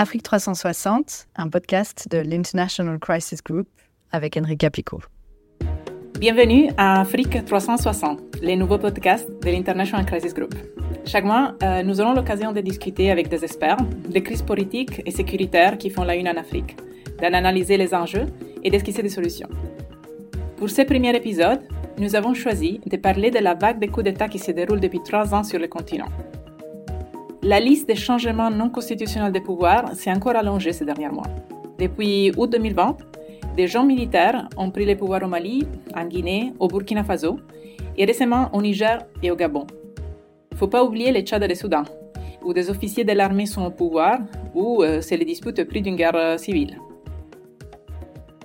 Afrique 360, un podcast de l'International Crisis Group avec Enrique Pico. Bienvenue à Afrique 360, les nouveaux podcasts de l'International Crisis Group. Chaque mois, euh, nous aurons l'occasion de discuter avec des experts des crises politiques et sécuritaires qui font la une en Afrique, d'analyser les enjeux et d'esquisser des solutions. Pour ce premier épisode, nous avons choisi de parler de la vague de coups d'État qui se déroule depuis trois ans sur le continent. La liste des changements non constitutionnels de pouvoir s'est encore allongée ces derniers mois. Depuis août 2020, des gens militaires ont pris le pouvoir au Mali, en Guinée, au Burkina Faso et récemment au Niger et au Gabon. Il faut pas oublier les Tchad et le Soudan, où des officiers de l'armée sont au pouvoir ou euh, c'est les disputes au prix d'une guerre euh, civile.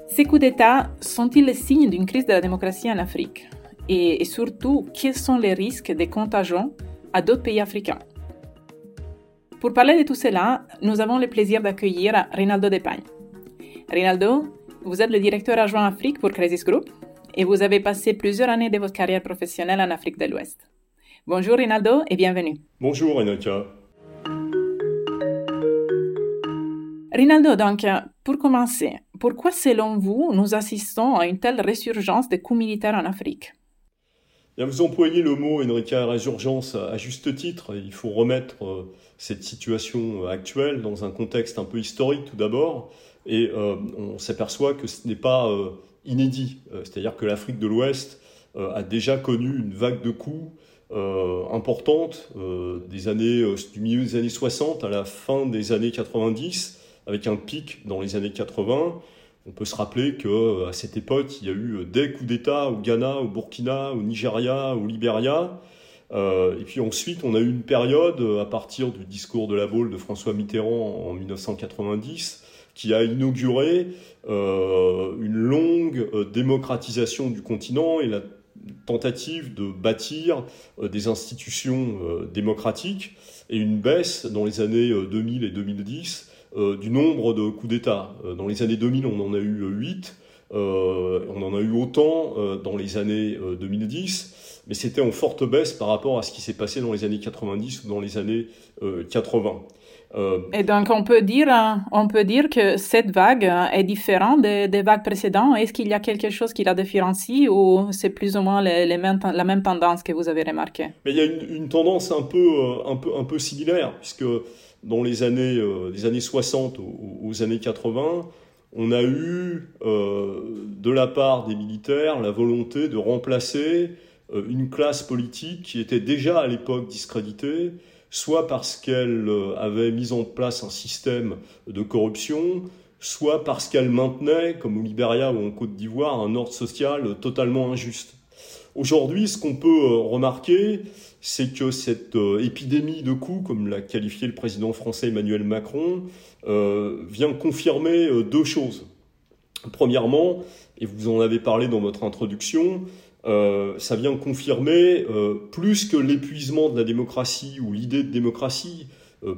Ces coups d'État sont-ils le signe d'une crise de la démocratie en Afrique? Et, et surtout, quels sont les risques de contagion à d'autres pays africains? Pour parler de tout cela, nous avons le plaisir d'accueillir Rinaldo Depagne. Rinaldo, vous êtes le directeur adjoint Afrique pour Crisis Group et vous avez passé plusieurs années de votre carrière professionnelle en Afrique de l'Ouest. Bonjour Rinaldo et bienvenue. Bonjour Renata. Rinaldo, donc, pour commencer, pourquoi selon vous nous assistons à une telle résurgence des coups militaires en Afrique? Vous employez le mot, Enrica, résurgence à juste titre. Il faut remettre euh, cette situation euh, actuelle dans un contexte un peu historique tout d'abord. Et euh, on s'aperçoit que ce n'est pas inédit. C'est-à-dire que l'Afrique de l'Ouest a déjà connu une vague de coups importante des années, du milieu des années 60 à la fin des années 90, avec un pic dans les années 80 on peut se rappeler qu'à euh, cette époque, il y a eu euh, des coups d'État au Ghana, au Burkina, au Nigeria, au Libéria. Euh, et puis ensuite, on a eu une période, à partir du discours de la Baule de François Mitterrand en 1990, qui a inauguré une longue démocratisation du continent et la tentative de bâtir des institutions démocratiques et une baisse dans les années 2000 et 2010 euh, du nombre de coups d'État. Euh, dans les années 2000, on en a eu 8. Euh, on en a eu autant dans les années 2010, mais c'était en forte baisse par rapport à ce qui s'est passé dans les années 90 ou dans les années 80. Et donc on peut dire, on peut dire que cette vague est différente des, vagues précédentes. Est-ce qu'il y a quelque chose qui la différencie ou c'est plus ou moins les, la même tendance que vous avez remarqué Mais il y a une, tendance un peu, un peu, un peu similaire puisque dans les années, euh, années 60 aux, années 80, on a eu euh, de la part des militaires la volonté de remplacer euh, une classe politique qui était déjà à l'époque discréditée, soit parce qu'elle avait mis en place un système de corruption, soit parce qu'elle maintenait, comme au Libéria ou en Côte d'Ivoire, un ordre social totalement injuste. Aujourd'hui, ce qu'on peut remarquer, c'est que cette euh, épidémie de coups, comme l'a qualifié le président français Emmanuel Macron, euh, vient confirmer euh, deux choses. Premièrement, et vous en avez parlé dans votre introduction, ça vient confirmer plus que l'épuisement de la démocratie ou l'idée de démocratie.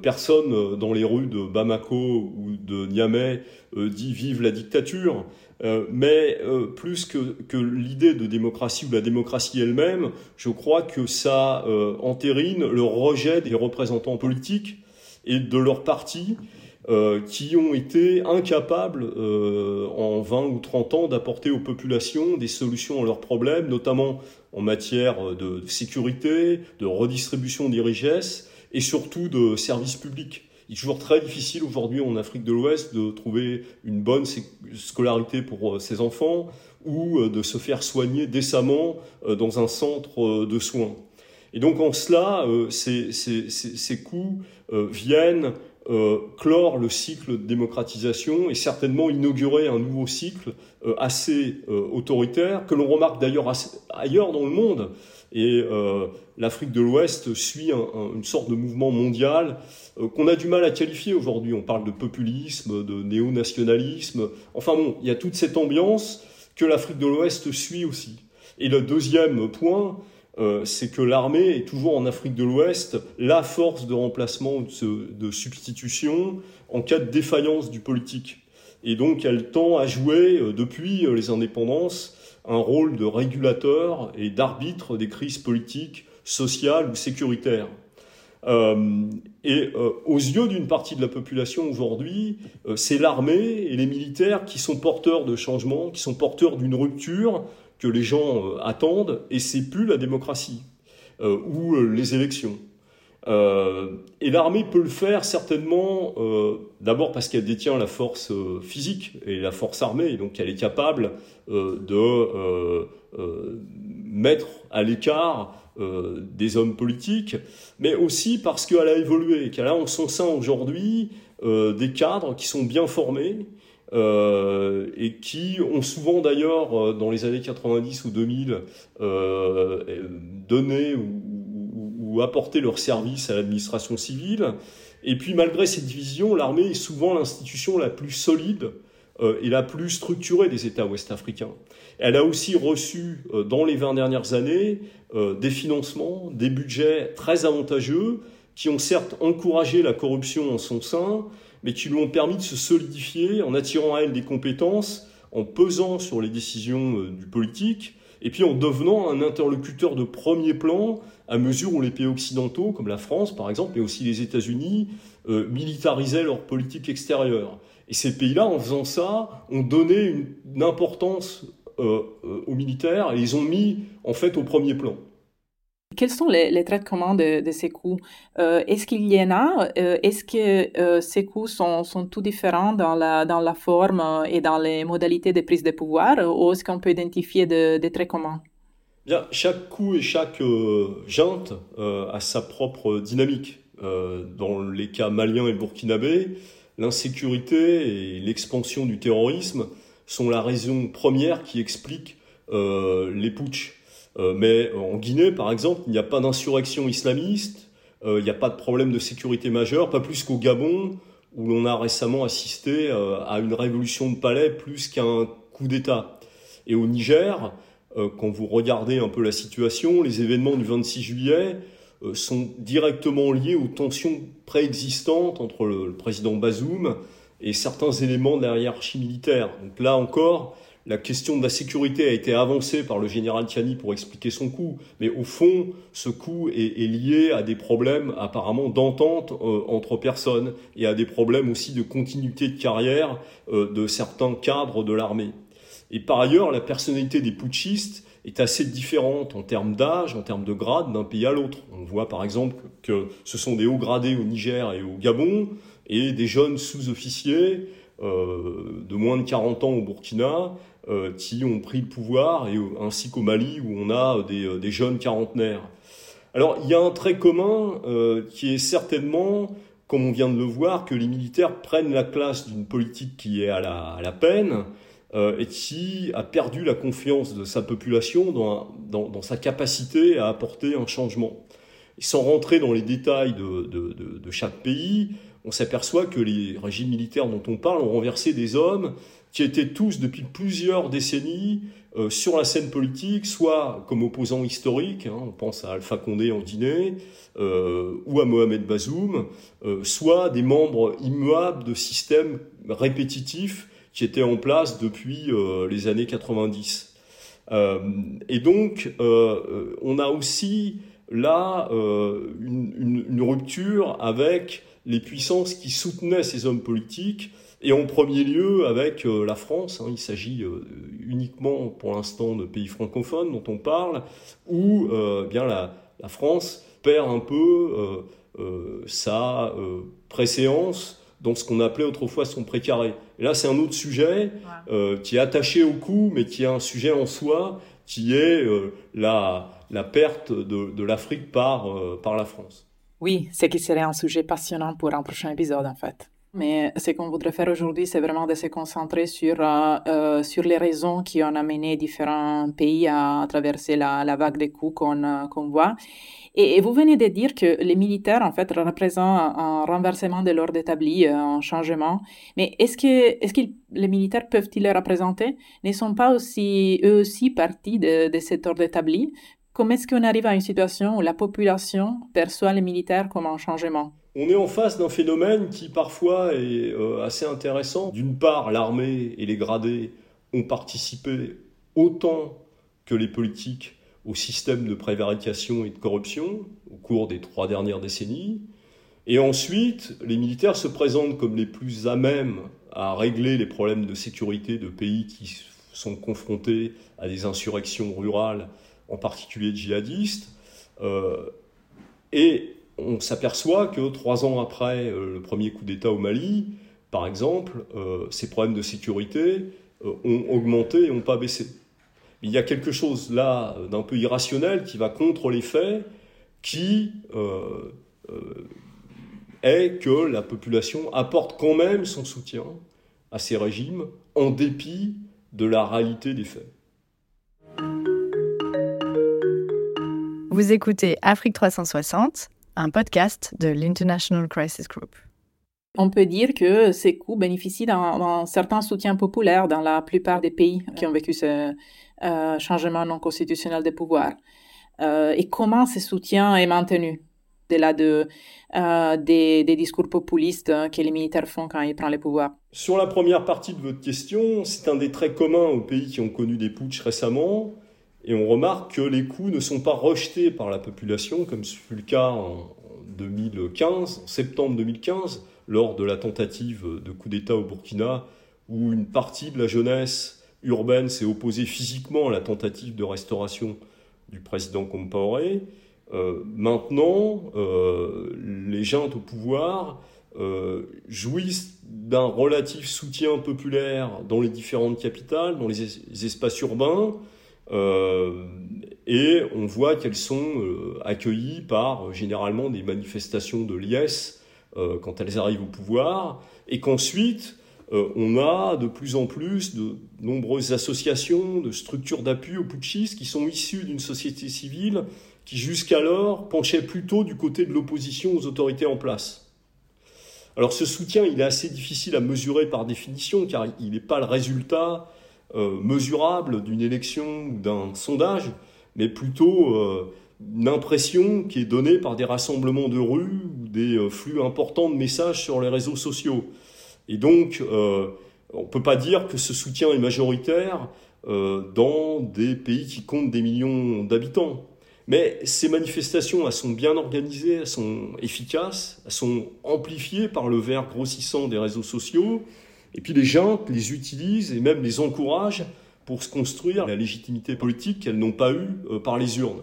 personne dans les rues de Bamako ou de Niamey dit vive la dictature. Euh, mais euh, plus que, que l'idée de démocratie ou la démocratie elle-même, je crois que ça euh, entérine le rejet des représentants politiques et de leurs partis qui ont été incapables en 20 ou 30 ans d'apporter aux populations des solutions à leurs problèmes, notamment en matière de sécurité, de redistribution des richesses et surtout de services publics. Il est toujours très difficile aujourd'hui en Afrique de l'Ouest de trouver une bonne scolarité pour euh, ses enfants ou euh, de se faire soigner décemment euh, dans un centre de soins. Et donc en cela, ces coûts viennent clore le cycle de démocratisation et certainement inaugurer un nouveau cycle assez autoritaire que l'on remarque d'ailleurs ailleurs dans le monde. Et l'Afrique de l'Ouest suit une sorte de mouvement mondial euh, qu'on a du mal à qualifier aujourd'hui. On parle de populisme, de néo-nationalisme. Enfin bon, il y a toute cette ambiance que l'Afrique de l'Ouest suit aussi. Et le deuxième point, euh, c'est que l'armée est toujours en Afrique de l'Ouest la force de remplacement, de, de, substitution en cas de défaillance du politique. Et donc elle tend à jouer, euh, depuis les indépendances, un rôle de régulateur et d'arbitre des crises politiques, sociales ou sécuritaires. et aux yeux d'une partie de la population aujourd'hui, c'est l'armée et les militaires qui sont porteurs de changements, qui sont porteurs d'une rupture que les gens attendent, et c'est plus la démocratie ou les élections. Euh, et l'armée peut le faire certainement, euh, d'abord parce qu'elle détient la force euh, physique et la force armée, donc elle est capable de mettre à l'écart des hommes politiques, mais aussi parce qu'elle a évolué, qu'elle a en son sein aujourd'hui des cadres qui sont bien formés, et qui ont souvent d'ailleurs, dans les années 90 ou 2000, donné ou apporter leur service à l'administration civile. Et puis malgré ces divisions, l'armée est souvent l'institution la plus solide euh, et la plus structurée des États ouest-africains. Elle a aussi reçu euh, dans les 20 dernières années euh, des financements, des budgets très avantageux qui ont certes encouragé la corruption en son sein, mais qui lui ont permis de se solidifier en attirant à elle des compétences, en pesant sur les décisions du politique, et puis en devenant un interlocuteur de premier plan à mesure où les pays occidentaux, comme la France par exemple, mais aussi les États-Unis, euh, militarisaient leur politique extérieure. Et ces pays-là, en faisant ça, ont donné une, importance euh, euh, aux militaires et les ont mis en fait au premier plan. Quels sont les, traits communs de, ces coups? Est-ce qu'il y en a? Est-ce que ces coups sont, sont tout différents dans la, dans la forme et dans les modalités de prise de pouvoir Ou est-ce qu'on peut identifier des traits communs chaque coup et chaque euh, junte euh, a sa propre dynamique. Euh, dans les cas maliens et burkinabés, l'insécurité et l'expansion du terrorisme sont la raison première qui explique les putschs. Mais en Guinée, par exemple, il n'y a pas d'insurrection islamiste, il n'y a pas de problème de sécurité majeur, pas plus qu'au Gabon, où l'on a récemment assisté à une révolution de palais plus qu'un coup d'État. Et au Niger, euh, quand vous regardez un peu la situation, les événements du 26 juillet euh, sont directement liés aux tensions préexistantes entre le, président Bazoum et certains éléments de la hiérarchie militaire. Donc là encore, la question de la sécurité a été avancée par le général Tiani pour expliquer son coup, mais au fond, ce coup est, lié à des problèmes apparemment d'entente euh, entre personnes et à des problèmes aussi de continuité de carrière de certains cadres de l'armée. Et par ailleurs, la personnalité des putschistes est assez différente en termes d'âge, en termes de grade d'un pays à l'autre. On voit par exemple que ce sont des hauts gradés au Niger et au Gabon et des jeunes sous-officiers euh, de moins de 40 ans au Burkina euh, qui ont pris le pouvoir, et, ainsi qu'au Mali où on a des, euh, des, jeunes quarantenaires. Alors il y a un trait commun qui est certainement, comme on vient de le voir, que les militaires prennent la classe d'une politique qui est à la, peine, euh, et qui a perdu la confiance de sa population dans, sa capacité à apporter un changement. Sans rentrer dans les détails de chaque pays, on s'aperçoit que les régimes militaires dont on parle ont renversé des hommes qui étaient tous depuis plusieurs décennies euh, sur la scène politique, soit comme opposants historiques, hein, on pense à Alpha Condé en Guinée, euh, ou à Mohamed Bazoum, euh, soit des membres immuables de systèmes répétitifs qui était en place depuis les années 90. Euh, et donc, on a aussi là une, rupture avec les puissances qui soutenaient ces hommes politiques, et en premier lieu avec la France. Hein, il s'agit uniquement pour l'instant de pays francophones dont on parle, où bien la, la, France perd un peu sa préséance dans ce qu'on appelait autrefois son précaré. Et là, c'est un autre sujet euh, qui est attaché au coup, mais qui est un sujet en soi, qui est euh, la, la perte de, de l'Afrique par, euh, par la France. Oui, c'est qui serait un sujet passionnant pour un prochain épisode, en fait. Mais ce qu'on voudrait faire aujourd'hui, c'est vraiment de se concentrer sur, euh, sur les raisons qui ont amené différents pays à traverser la, la vague des coups qu'on qu'on voit. Et, vous venez de dire que les militaires, en fait, représentent un, renversement de l'ordre établi, euh, un changement. Mais est-ce que, est-ce que les militaires peuvent-ils le représenter? Ne sont pas aussi, eux aussi partie de, de cet ordre établi? Comment est-ce qu'on arrive à une situation où la population perçoit les militaires comme un changement? On est en face d'un phénomène qui parfois est euh, assez intéressant. D'une part, l'armée et les gradés ont participé autant que les politiques au système de prévarication et de corruption au cours des trois dernières décennies. Et ensuite, les militaires se présentent comme les plus à même à régler les problèmes de sécurité de pays qui sont confrontés à des insurrections rurales, en particulier djihadistes. Euh, et on s'aperçoit que trois ans après euh, le premier coup d'État au Mali, par exemple, euh, ces problèmes de sécurité ont augmenté et n'ont pas baissé. Il y a quelque chose là d'un peu irrationnel qui va contre les faits, qui est que la population apporte quand même son soutien à ces régimes en dépit de la réalité des faits. Vous écoutez Afrique 360, un podcast de l'International Crisis Group. On peut dire que ces coups bénéficient d'un certain soutien populaire dans la plupart des pays qui ont vécu ce euh, changement non constitutionnel de pouvoir. Euh, et comment ce soutien est maintenu? Delà de, euh, des, discours populistes que les militaires font quand ils prennent le pouvoir. Sur la première partie de votre question, c'est un des traits communs aux pays qui ont connu des putsch récemment. Et on remarque que les coups ne sont pas rejetés par la population, comme ce fut le cas en 2015, en septembre 2015, lors de la tentative de coup d'État au Burkina, où une partie de la jeunesse urbaine s'est opposée physiquement à la tentative de restauration du président Compaoré. Euh, maintenant, euh, les gens au pouvoir euh, jouissent d'un relatif soutien populaire dans les différentes capitales, dans les, espaces urbains, et on voit qu'elles sont accueillies par généralement des manifestations de liesse quand elles arrivent au pouvoir, et qu'ensuite on a de plus en plus de nombreuses associations, de structures d'appui aux putschistes qui sont issues d'une société civile qui jusqu'alors penchait plutôt du côté de l'opposition aux autorités en place. Alors ce soutien, il est assez difficile à mesurer par définition, car il n'est pas le résultat euh, mesurable d'une élection ou d'un sondage, mais plutôt euh, une impression qui est donnée par des rassemblements de rue ou des euh, flux importants de messages sur les réseaux sociaux. Et donc, on ne peut pas dire que ce soutien est majoritaire dans des pays qui comptent des millions d'habitants. Mais ces manifestations, elles sont bien organisées, elles sont efficaces, elles sont amplifiées par le verre grossissant des réseaux sociaux. Et puis les gens les utilisent et même les encouragent pour se construire la légitimité politique qu'elles n'ont pas eue euh, par les urnes.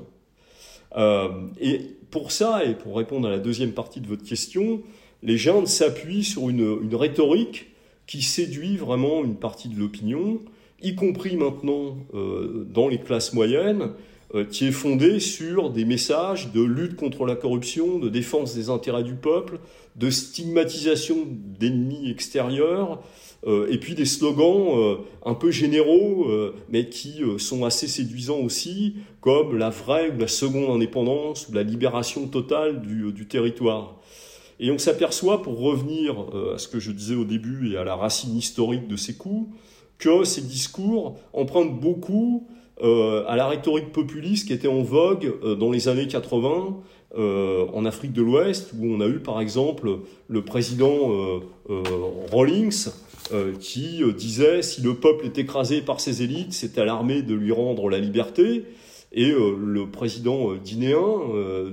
Euh, et pour ça, et pour répondre à la deuxième partie de votre question, les gens s'appuient sur une, une, rhétorique qui séduit vraiment une partie de l'opinion, y compris maintenant euh, dans les classes moyennes, qui est fondé sur des messages de lutte contre la corruption, de défense des intérêts du peuple, de stigmatisation d'ennemis extérieurs, et puis des slogans euh, un peu généraux, mais qui sont assez séduisants aussi, comme la vraie ou la seconde indépendance, ou la libération totale du, territoire. Et on s'aperçoit, pour revenir à ce que je disais au début et à la racine historique de ces coups, que ces discours empruntent beaucoup euh, à la rhétorique populiste qui était en vogue euh, dans les années 80 euh, en Afrique de l'Ouest, où on a eu par exemple le président Rawlings qui disait si le peuple est écrasé par ses élites, c'est à l'armée de lui rendre la liberté. Et le président guinéen,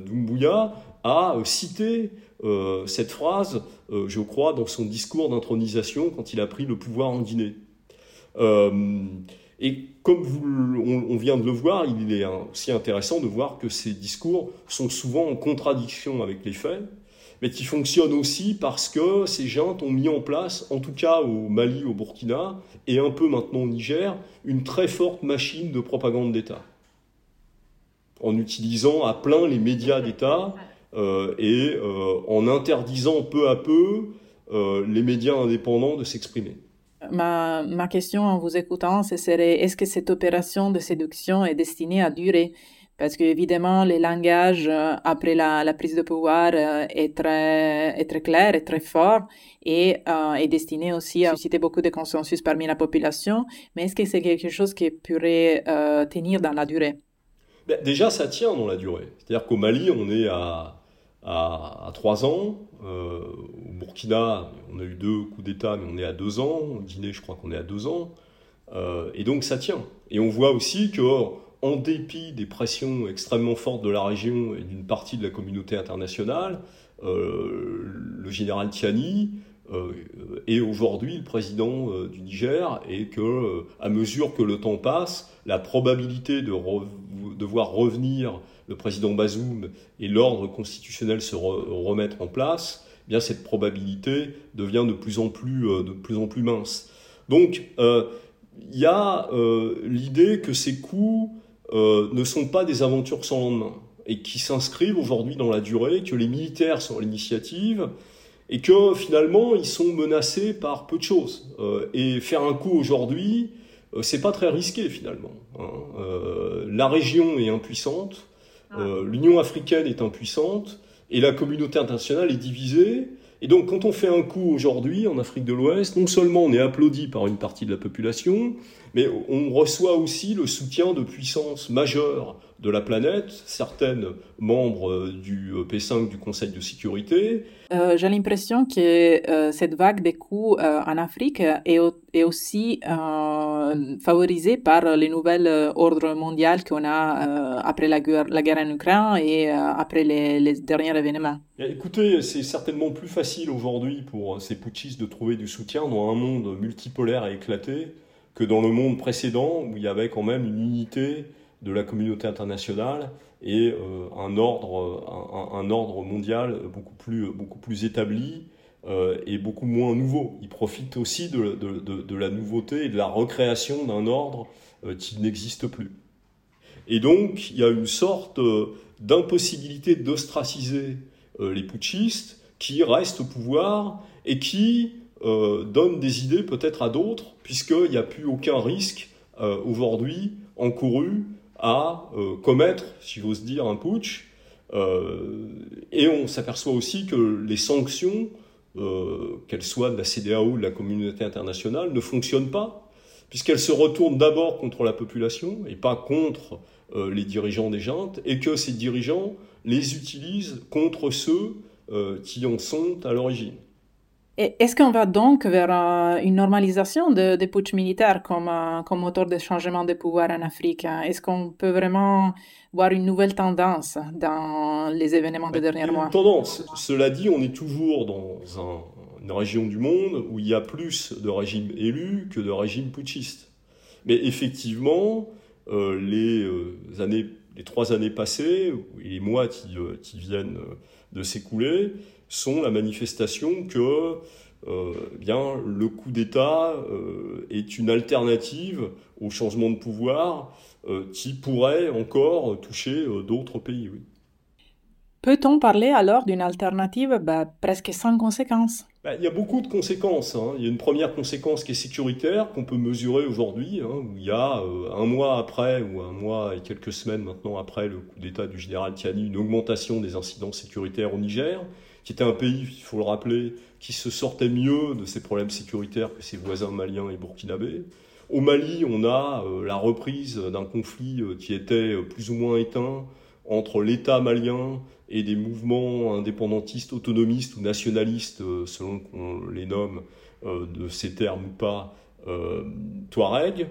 Doumbouya, a cité cette phrase, je crois, dans son discours d'intronisation quand il a pris le pouvoir en Guinée. Et comme on, vient de le voir, il est aussi intéressant de voir que ces discours sont souvent en contradiction avec les faits, mais qui fonctionnent aussi parce que ces gens ont mis en place, en tout cas au Mali, au Burkina, et un peu maintenant au Niger, une très forte machine de propagande d'État, en utilisant à plein les médias d'État euh, et euh, en interdisant peu à peu euh, les médias indépendants de s'exprimer. Ma, ma, question en vous écoutant, ce serait est-ce que cette opération de séduction est destinée à durer? Parce qu'évidemment, le langage euh, après la, la, prise de pouvoir euh, est, très, est très clair, est très fort et euh, est destiné aussi à susciter beaucoup de consensus parmi la population. Mais est-ce que c'est quelque chose qui pourrait tenir dans la durée? Ben, Déjà, ça tient dans la durée. C'est-à-dire qu'au Mali, on est à à, trois ans. Euh, au Burkina, on a eu deux coups d'État, mais on est à deux ans. En Guinée, je crois qu'on est à deux ans. Euh, et donc ça tient. Et on voit aussi que en dépit des pressions extrêmement fortes de la région et d'une partie de la communauté internationale, le général Tiani est aujourd'hui le président du Niger et que, à mesure que le temps passe, la probabilité de, de voir revenir le président Bazoum et l'ordre constitutionnel se remettre en place, eh bien cette probabilité devient de plus en plus, euh, de plus, en plus mince. Donc euh, il y a euh, l'idée que ces coups ne sont pas des aventures sans lendemain et qui s'inscrivent aujourd'hui dans la durée, que les militaires sont à l'initiative et que finalement ils sont menacés par peu de choses. et faire un coup aujourd'hui, c'est pas très risqué finalement. Hein. la région est impuissante, euh, L'Union africaine est impuissante et la communauté internationale est divisée. Et donc, quand on fait un coup aujourd'hui en Afrique de l'Ouest, non seulement on est applaudi par une partie de la population, mais on reçoit aussi le soutien de puissances majeures de la planète, certaines membres euh, du euh, P5 du Conseil de sécurité. Euh, j'ai l'impression que cette vague des coups en Afrique est, est aussi favorisée par les nouvelles ordres mondiaux qu'on a après la guerre, la guerre, en Ukraine et après les, les, derniers événements. Écoutez, c'est certainement plus facile aujourd'hui pour ces putschistes de trouver du soutien dans un monde multipolaire et éclaté que dans le monde précédent où il y avait quand même une unité de la communauté internationale et euh, un, ordre, un, ordre mondial beaucoup plus, beaucoup plus établi euh, et beaucoup moins nouveau. Il profite aussi de, de, la nouveauté et de la recréation d'un ordre euh, qui n'existe plus. Et donc, il y a une sorte d'impossibilité d'ostraciser les putschistes qui restent au pouvoir et qui donnent des idées peut-être à d'autres, puisqu'il n'y a plus aucun risque aujourd'hui encouru à euh, commettre, si j'ose dire, un putsch. Euh, et on s'aperçoit aussi que les sanctions, euh, qu'elles soient de la CDAO ou de la communauté internationale, ne fonctionnent pas, puisqu'elles se retournent d'abord contre la population et pas contre les dirigeants des juntes, et que ces dirigeants les utilisent contre ceux qui en sont à l'origine. Est-ce qu'on va donc vers une normalisation des putsch militaires comme, comme moteur de changement de pouvoir en Afrique? Est-ce qu'on peut vraiment voir une nouvelle tendance dans les événements des derniers mois? tendance. Cela dit, on est toujours dans une région du monde où il y a plus de régimes élus que de régimes putschistes. Mais effectivement, euh, les, euh, années, les trois années passées, et les mois qui, euh, qui viennent de s'écouler, sont la manifestation que euh, bien, le coup d'État euh, est une alternative au changement de pouvoir euh, qui pourrait encore toucher d'autres pays. Peut-on parler alors d'une alternative bah, presque sans conséquences? Bah, Il y a beaucoup de conséquences. Hein. Il y a une première conséquence qui est sécuritaire, qu'on peut mesurer aujourd'hui, hein, il y a un mois après, ou un mois et quelques semaines maintenant après le coup d'État du général Tiani, une augmentation des incidents sécuritaires au Niger qui était un pays, il faut le rappeler, qui se sortait mieux de ses problèmes sécuritaires que ses voisins maliens et burkinabés. Au Mali, on a euh, la reprise d'un conflit euh, qui était euh, plus ou moins éteint entre l'État malien et des mouvements indépendantistes, autonomistes ou nationalistes, selon qu'on les nomme de ces termes ou pas, Touareg.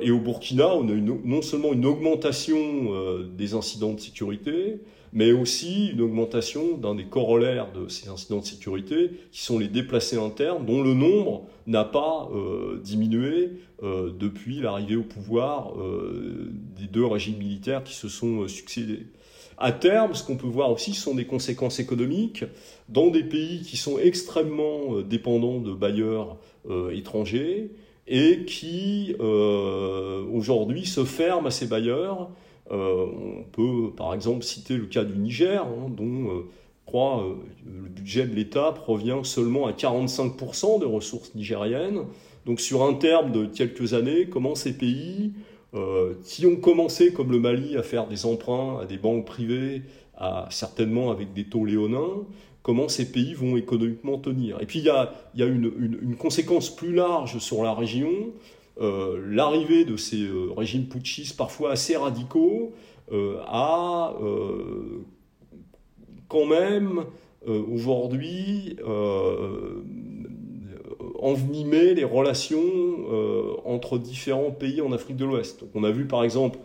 et au Burkina, on a non seulement une augmentation des incidents de sécurité, mais aussi une augmentation d'un des corollaires de ces incidents de sécurité, qui sont les déplacés internes, dont le nombre n'a pas euh, diminué euh, depuis l'arrivée au pouvoir euh, des deux régimes militaires qui se sont succédés. À terme, ce qu'on peut voir aussi, sont des conséquences économiques dans des pays qui sont extrêmement dépendants de bailleurs étrangers et qui aujourd'hui se ferment à ces bailleurs on peut par exemple citer le cas du Niger, hein, dont euh, crois, euh, le budget de l'État provient seulement à 45% des ressources nigériennes. Donc sur un terme de quelques années, comment ces pays qui ont commencé comme le Mali à faire des emprunts à des banques privées, à, certainement avec des taux léonins, comment ces pays vont économiquement tenir? Et puis il y a, une, conséquence plus large sur la région, euh, l'arrivée de ces euh, régimes putschistes parfois assez radicaux euh, a quand même aujourd'hui envenimé les relations entre différents pays en Afrique de l'Ouest. On a vu par exemple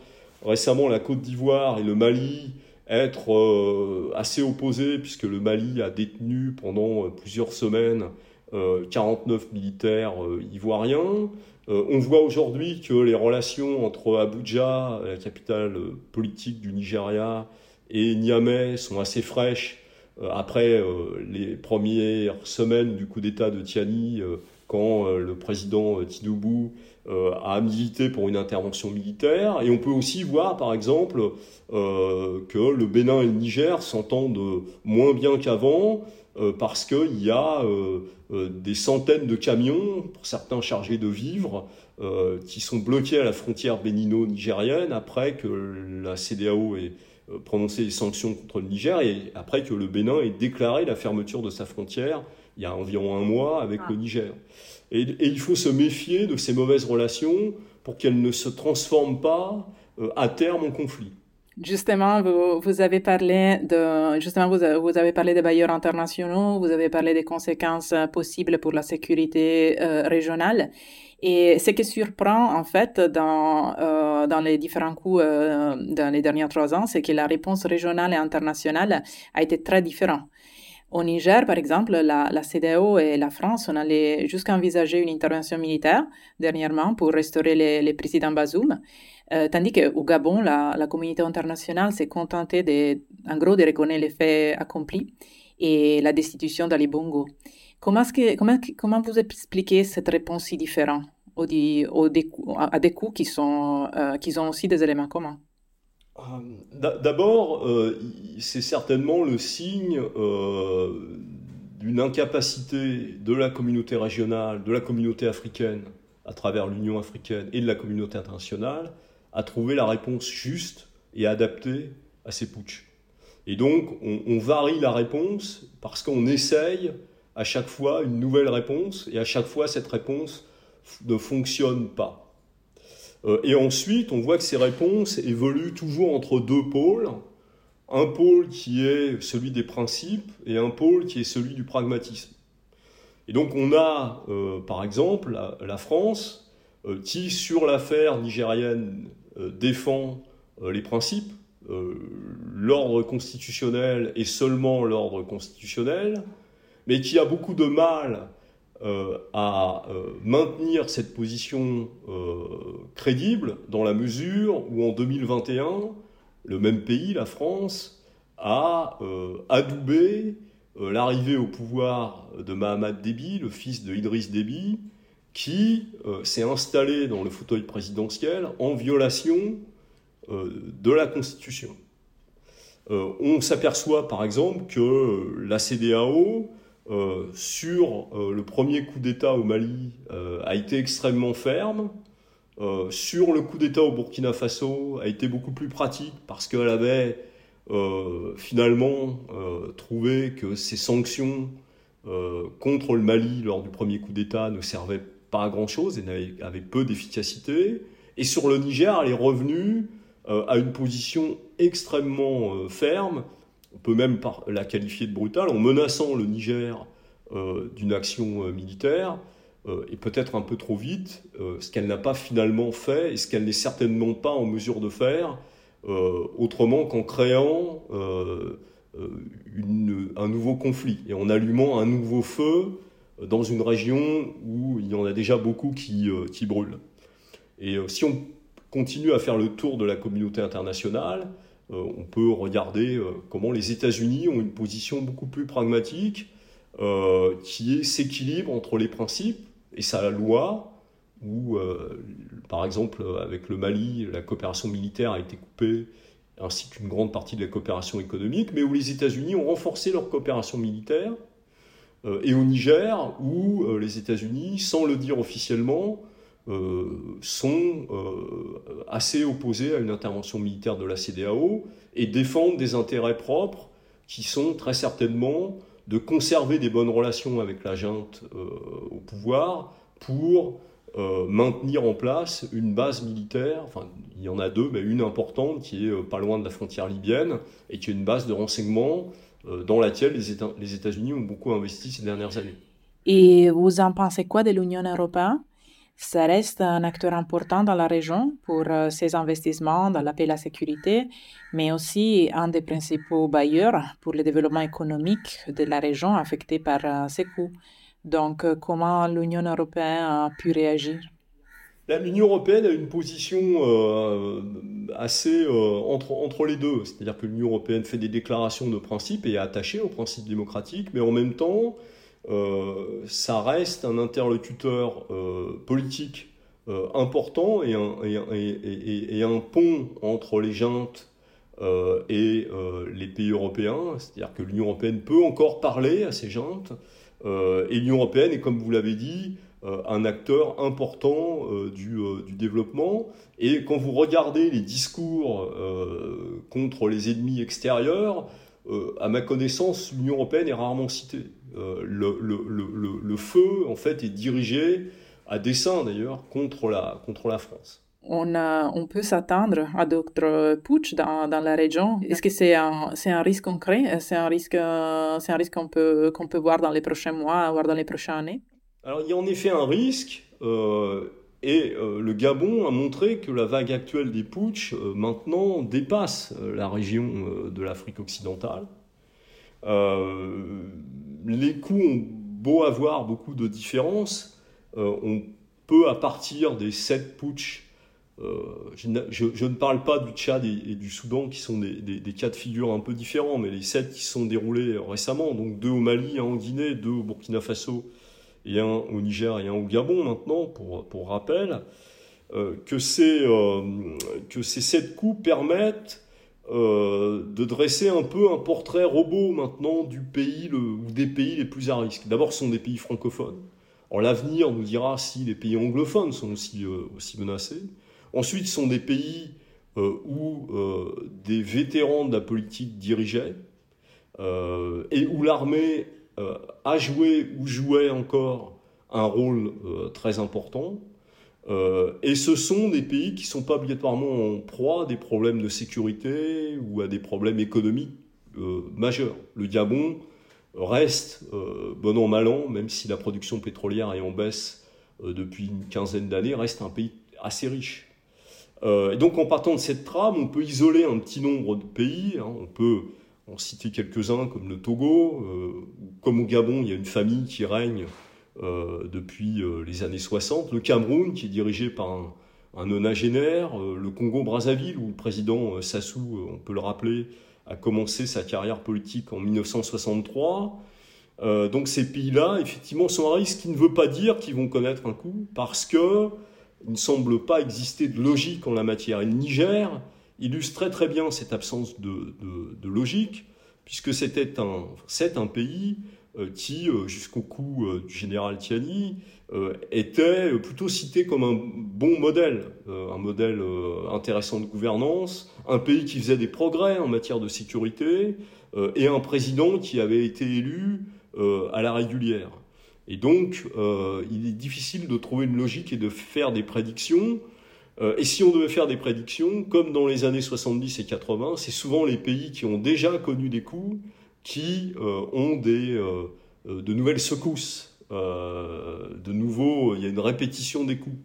récemment la Côte d'Ivoire et le Mali être assez opposés, puisque le Mali a détenu pendant plusieurs semaines 49 militaires ivoiriens. on voit aujourd'hui que les relations entre Abuja, la capitale politique du Nigeria, et Niamey sont assez fraîches après les premières semaines du coup d'État de Tiani, quand le président Tinubu euh, a milité pour une intervention militaire. Et on peut aussi voir, par exemple, euh, que le Bénin et le Niger s'entendent moins bien qu'avant euh, parce qu'il y a des centaines de camions, pour certains chargés de vivres, qui sont bloqués à la frontière bénino-nigérienne après que la CDAO ait prononcé des sanctions contre le Niger et après que le Bénin ait déclaré la fermeture de sa frontière il y a environ un mois avec le Niger. Et, il faut se méfier de ces mauvaises relations pour qu'elles ne se transforment pas euh, à terme en conflit. Justement, vous, vous, avez parlé de, justement, vous, avez parlé des bailleurs internationaux, vous avez parlé des conséquences possibles pour la sécurité euh, régionale. Et ce qui surprend, en fait, dans, euh, dans les différents coups dans les derniers trois ans, c'est que la réponse régionale et internationale a été très différente. Au Niger, par exemple, la, la CDAO et la France ont allé jusqu'à envisager une intervention militaire dernièrement pour restaurer les, les présidents Bazoum, euh, tandis qu'au Gabon, la, communauté internationale s'est contentée de, en gros de reconnaître les faits accomplis et la destitution d'Ali Bongo. Comment, vous expliquez cette réponse si différente au, au, à des coups qui, sont, euh, qui ont aussi des éléments communs? D'abord, euh, c'est certainement le signe euh, d'une incapacité de la communauté régionale, de la communauté africaine, à travers l'Union africaine et de la communauté internationale, à trouver la réponse juste et adaptée à ces putsch. Et donc, on, on varie la réponse parce qu'on essaye à chaque fois une nouvelle réponse, et à chaque fois, cette réponse ne fonctionne pas. Euh, et ensuite, on voit que ces réponses évoluent toujours entre deux pôles. Un pôle qui est celui des principes et un pôle qui est celui du pragmatisme. Et donc on a, euh, par exemple, la, France euh, qui, sur l'affaire nigérienne, défend les principes, l'ordre constitutionnel et seulement l'ordre constitutionnel, mais qui a beaucoup de mal euh, à euh, maintenir cette position euh, crédible dans la mesure où en 2021, le même pays, la France, a adoubé l'arrivée au pouvoir de Mahamad Déby, le fils de Idriss Déby, qui s'est installé dans le fauteuil présidentiel en violation de la Constitution. on s'aperçoit par exemple que la CDAO euh, sur euh, le premier coup d'État au Mali euh, a été extrêmement ferme. sur le coup d'État au Burkina Faso a été beaucoup plus pratique parce qu'elle avait finalement trouvé que ces sanctions contre le Mali lors du premier coup d'État ne servaient pas à grand-chose et avaient peu d'efficacité. Et sur le Niger, elle est revenue à une position extrêmement ferme on peut même la qualifier de brutale, en menaçant le Niger euh, d'une action euh, militaire, euh, et peut-être un peu trop vite, ce qu'elle n'a pas finalement fait, et ce qu'elle n'est certainement pas en mesure de faire, autrement qu'en créant un nouveau conflit, et en allumant un nouveau feu dans une région où il y en a déjà beaucoup qui, qui brûlent. Et si on continue à faire le tour de la communauté internationale, on peut regarder euh, comment les États-Unis ont une position beaucoup plus pragmatique euh, qui s'équilibre entre les principes et sa loi, où, par exemple, avec le Mali, la coopération militaire a été coupée, ainsi qu'une grande partie de la coopération économique, mais où les États-Unis ont renforcé leur coopération militaire, et au Niger, où les États-Unis, sans le dire officiellement, euh, sont euh, assez opposés à une intervention militaire de la CDAO et défendent des intérêts propres qui sont très certainement de conserver des bonnes relations avec la junte euh, au pouvoir pour maintenir en place une base militaire, enfin il y en a deux, mais une importante qui est pas loin de la frontière libyenne et qui est une base de renseignement dans laquelle les États-Unis ont beaucoup investi ces dernières années. Et vous en pensez quoi de l'Union européenne? Ça reste un acteur important dans la région pour euh, ses investissements dans la paix et la sécurité, mais aussi un des principaux bailleurs pour le développement économique de la région affectée par euh, ces coûts. Donc, euh, comment l'Union européenne a pu réagir? L'Union européenne a une position assez entre, entre les deux. C'est-à-dire que l'Union européenne fait des déclarations de principe et est attachée aux principes démocratiques, mais en même temps, ça reste un interlocuteur euh, politique euh, important et un, pont entre les juntes et les pays européens. C'est-à-dire que l'Union européenne peut encore parler à ces juntes. et l'Union européenne est, comme vous l'avez dit, un acteur important du, développement. Et quand vous regardez les discours contre les ennemis extérieurs, à ma connaissance, l'Union européenne est rarement citée. Euh, le, le, le, feu, en fait, est dirigé, à dessein d'ailleurs, contre la, contre la France. On, a, on peut s'attendre à d'autres putsch dans, dans, la région. Est-ce que c'est un, c'est un risque concret? C'est un risque, c'est un risque qu'on peut, qu'on peut voir dans les prochains mois, voire dans les prochaines années? Alors, il y a en effet un risque. Euh, et euh, le Gabon a montré que la vague actuelle des putsch maintenant dépasse la région de l'Afrique occidentale. Euh, les coups ont beau avoir beaucoup de différences, euh, on peut à partir des sept putsch euh, je, ne parle pas du Tchad et, du Soudan qui sont des, cas de figure un peu différents, mais les sept qui sont déroulés récemment, donc deux au Mali, un en Guinée, deux au Burkina Faso et un au Niger et un au Gabon maintenant, pour, pour rappel, que, ces, que ces sept coups permettent euh, de dresser un peu un portrait robot maintenant du pays ou des pays les plus à risque. D'abord, ce sont des pays francophones. L'avenir nous dira si les pays anglophones sont aussi, euh, aussi menacés. Ensuite, ce sont des pays euh, où des vétérans de la politique dirigeaient et où l'armée a joué ou jouait encore un rôle très important. Euh, et ce sont des pays qui ne sont pas obligatoirement en proie à des problèmes de sécurité ou à des problèmes économiques euh, majeurs. Le Gabon reste, euh, bon an, mal an, même si la production pétrolière est en baisse depuis une quinzaine d'années, reste un pays assez riche. et donc en partant de cette trame, on peut isoler un petit nombre de pays. Hein. on peut en citer quelques-uns comme le Togo, comme au Gabon, il y a une famille qui règne euh, depuis euh, les années 60, le Cameroun qui est dirigé par un, un nonagénaire, euh, le Congo-Brazzaville où le président Sassou, on peut le rappeler, a commencé sa carrière politique en 1963. donc ces pays-là, effectivement, sont à risque, ce qui ne veut pas dire qu'ils vont connaître un coup, parce que il ne semble pas exister de logique en la matière. Et le Niger illustre très très bien cette absence de, de, logique, puisque c'était un, c'est un pays euh, qui, euh, jusqu'au coup euh, du général Tiani, était plutôt cité comme un bon modèle, un modèle intéressant de gouvernance, un pays qui faisait des progrès en matière de sécurité, et un président qui avait été élu à la régulière. Et donc, il est difficile de trouver une logique et de faire des prédictions. Et si on devait faire des prédictions, comme dans les années 70 et 80, c'est souvent les pays qui ont déjà connu des coups qui euh, ont des, euh, euh, de nouvelles secousses. de nouveau, il y a une répétition des coups.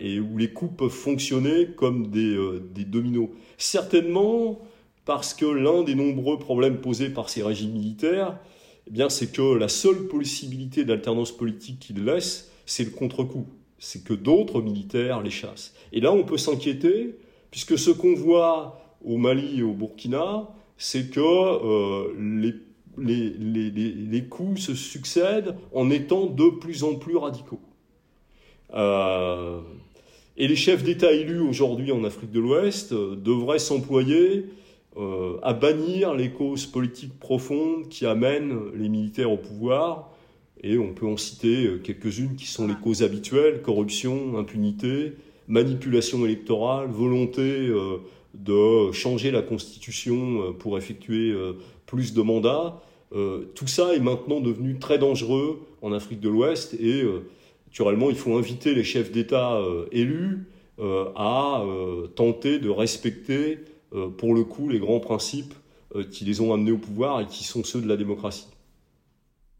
et où les coups peuvent fonctionner comme des, dominos. Certainement parce que l'un des nombreux problèmes posés par ces régimes militaires, eh c'est que la seule possibilité d'alternance politique qu'ils laissent, c'est le contre-coup. C'est que d'autres militaires les chassent. Et là, on peut s'inquiéter, puisque ce qu'on voit au Mali et au Burkina, c'est que euh, les, coups se succèdent en étant de plus en plus radicaux. Euh, et les chefs d'État élus aujourd'hui en Afrique de l'Ouest euh, devraient s'employer à bannir les causes politiques profondes qui amènent les militaires au pouvoir. Et on peut en citer quelques-unes qui sont les causes habituelles, corruption, impunité, manipulation électorale, volonté de changer la constitution euh, pour effectuer euh, plus de mandats. Euh, tout ça est maintenant devenu très dangereux en Afrique de l'Ouest et naturellement il faut inviter les chefs d'État élus à tenter de respecter pour le coup les grands principes qui les ont amenés au pouvoir et qui sont ceux de la démocratie.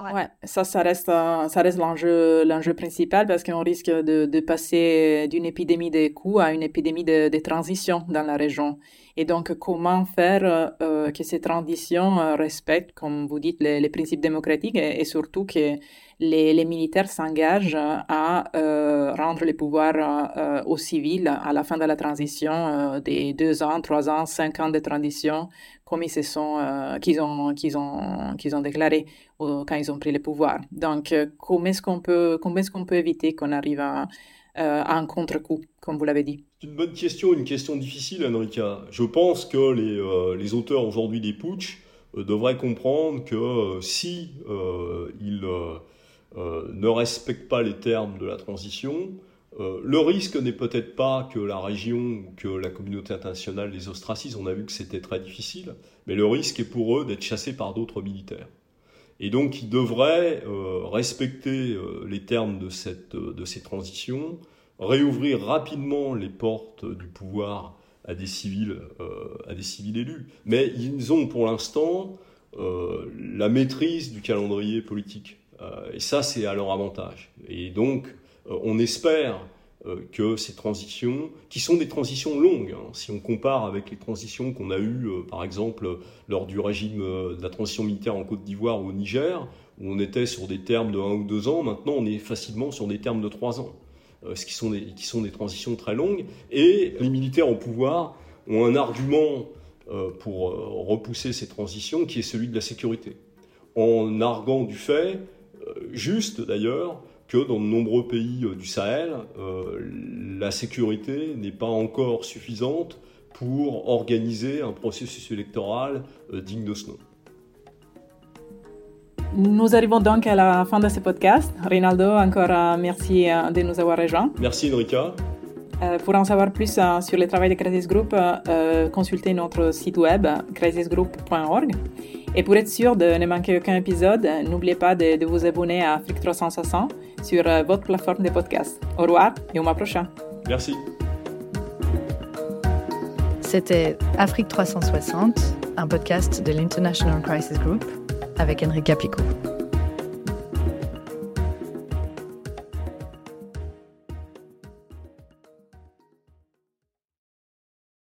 Ouais. ça, ça reste, ça reste l'enjeu, l'enjeu principal parce qu'on risque de, de passer d'une épidémie de coûts à une épidémie de, de transition dans la région. Et donc, comment faire euh, que ces transitions euh, respectent, comme vous dites, les, les principes démocratiques et, surtout que les, les militaires s'engagent à euh, rendre les pouvoirs euh, aux civils à la fin de la transition, euh, des deux ans, trois ans, cinq ans de transition, comme ils se sont, qu'ils ont, qu'ils ont, qu'ils ont déclaré quand ils ont pris le pouvoir. Donc, comment est-ce qu'on peut, comment est-ce qu'on peut éviter qu'on arrive à, à un contre-coup, comme vous l'avez dit? C'est une bonne question, une question difficile, Enrica. Je pense que les, les auteurs aujourd'hui des putsch devraient comprendre que si ils euh, ne respectent pas les termes de la transition. Euh, le risque n'est peut-être pas que la région ou que la communauté internationale les ostracise, on a vu que c'était très difficile, mais le risque est pour eux d'être chassés par d'autres militaires. Et donc ils devraient euh, respecter les termes de, cette, de ces transitions, réouvrir rapidement les portes du pouvoir à des civils, à des civils élus. Mais ils ont pour l'instant la maîtrise du calendrier politique. Euh, et ça, c'est à leur avantage. Et donc, euh, on espère euh, que ces transitions, qui sont des transitions longues, hein, si on compare avec les transitions qu'on a eues, par exemple, lors du régime de la transition militaire en Côte d'Ivoire ou au Niger, où on était sur des termes de 1 ou 2 ans, maintenant on est facilement sur des termes de 3 ans, ce qui sont, des, transitions très longues. Et les militaires au pouvoir ont un argument pour repousser ces transitions qui est celui de la sécurité, en arguant du fait euh, juste d'ailleurs que dans de nombreux pays euh, du Sahel, euh, la sécurité n'est pas encore suffisante pour organiser un processus électoral digne de ce nom. Nous arrivons donc à la fin de ce podcast. Rinaldo, encore merci de nous avoir rejoints. Merci Enrica. pour en savoir plus sur le travail de Crisis Group, consultez notre site web crisisgroup.org. Et pour être sûr de ne manquer aucun épisode, n'oubliez pas de, vous abonner à Afrique 360 sur euh, votre plateforme de podcast. Au revoir et au mois prochain. Merci. C'était Afrique 360, un podcast de l'International Crisis Group avec Enrique Picot.